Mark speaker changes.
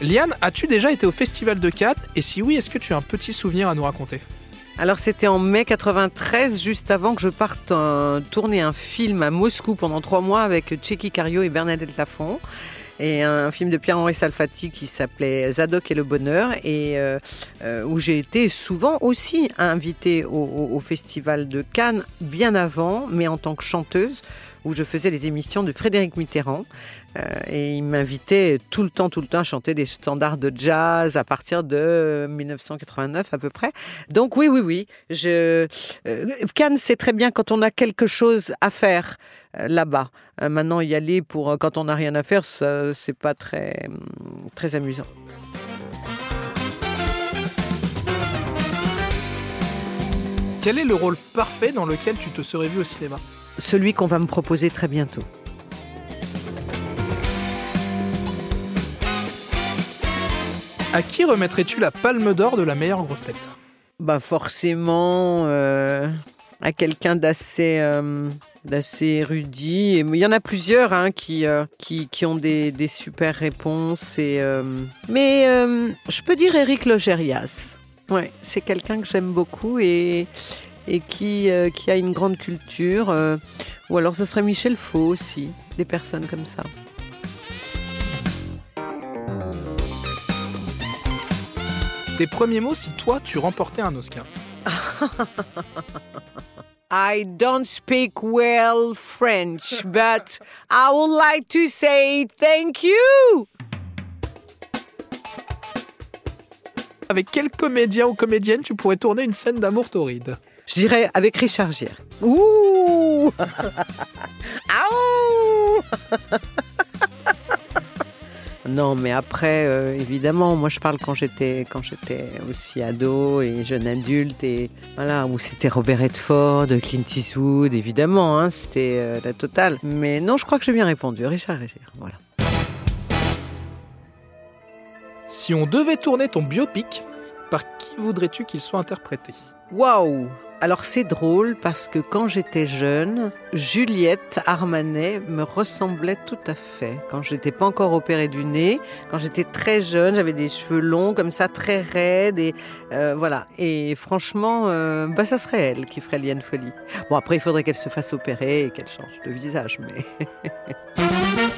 Speaker 1: Liane, as-tu déjà été au Festival de Cannes Et si oui, est-ce que tu as un petit souvenir à nous raconter?
Speaker 2: Alors c'était en mai 93, juste avant que je parte tourner un film à Moscou pendant trois mois avec Tchéky Cario et Bernadette Lafont. Et un film de Pierre-Henri Salfati qui s'appelait Zadok et le bonheur et euh, euh, où j'ai été souvent aussi invitée au Festival de Cannes bien avant, mais en tant que chanteuse où je faisais les émissions de Frédéric Mitterrand. Euh, et il m'invitait tout le temps, tout le temps à chanter des standards de jazz à partir de 1989 à peu près. Donc oui, oui, oui. Euh, Cannes, c'est très bien quand on a quelque chose à faire euh, là-bas. Maintenant, y aller pour quand on n'a rien à faire, c'est pas très, très amusant.
Speaker 1: Quel est le rôle parfait dans lequel tu te serais vu au cinéma?
Speaker 2: Celui qu'on va me proposer très bientôt.
Speaker 1: À qui remettrais-tu la palme d'or de la meilleure grosse tête?
Speaker 2: Bah forcément euh, à quelqu'un d'assez euh, d'assez érudit. Et il y en a plusieurs hein, qui, euh, qui qui ont des, des super réponses. Et mais je peux dire Eric Logérias. Ouais, c'est quelqu'un que j'aime beaucoup et et qui euh, qui a une grande culture. euh, ou alors ce serait Michel Faux aussi, des personnes comme ça.
Speaker 1: Tes premiers mots si toi tu remportais un Oscar
Speaker 2: I don't speak well French, but I would like to say thank you.
Speaker 1: Avec quel comédien ou comédienne tu pourrais tourner une scène d'amour torride?
Speaker 2: Je dirais avec Richard Gere. Ouh Aouh Non, mais après, euh, évidemment, moi je parle quand j'étais quand j'étais aussi ado et jeune adulte et voilà où c'était Robert Redford, Clint Eastwood, évidemment, hein, c'était euh, la totale. Mais non, je crois que j'ai bien répondu, Richard Gere. Voilà.
Speaker 1: Si on devait tourner ton biopic, par qui voudrais-tu qu'il soit interprété?
Speaker 2: Waouh Alors c'est drôle parce que quand j'étais jeune, Juliette Armanet me ressemblait tout à fait. Quand j'étais pas encore opérée du nez, quand j'étais très jeune, j'avais des cheveux longs comme ça, très raides et euh, voilà. Et franchement, euh, bah ça serait elle qui ferait Liane Folie. Bon après il faudrait qu'elle se fasse opérer et qu'elle change de visage, mais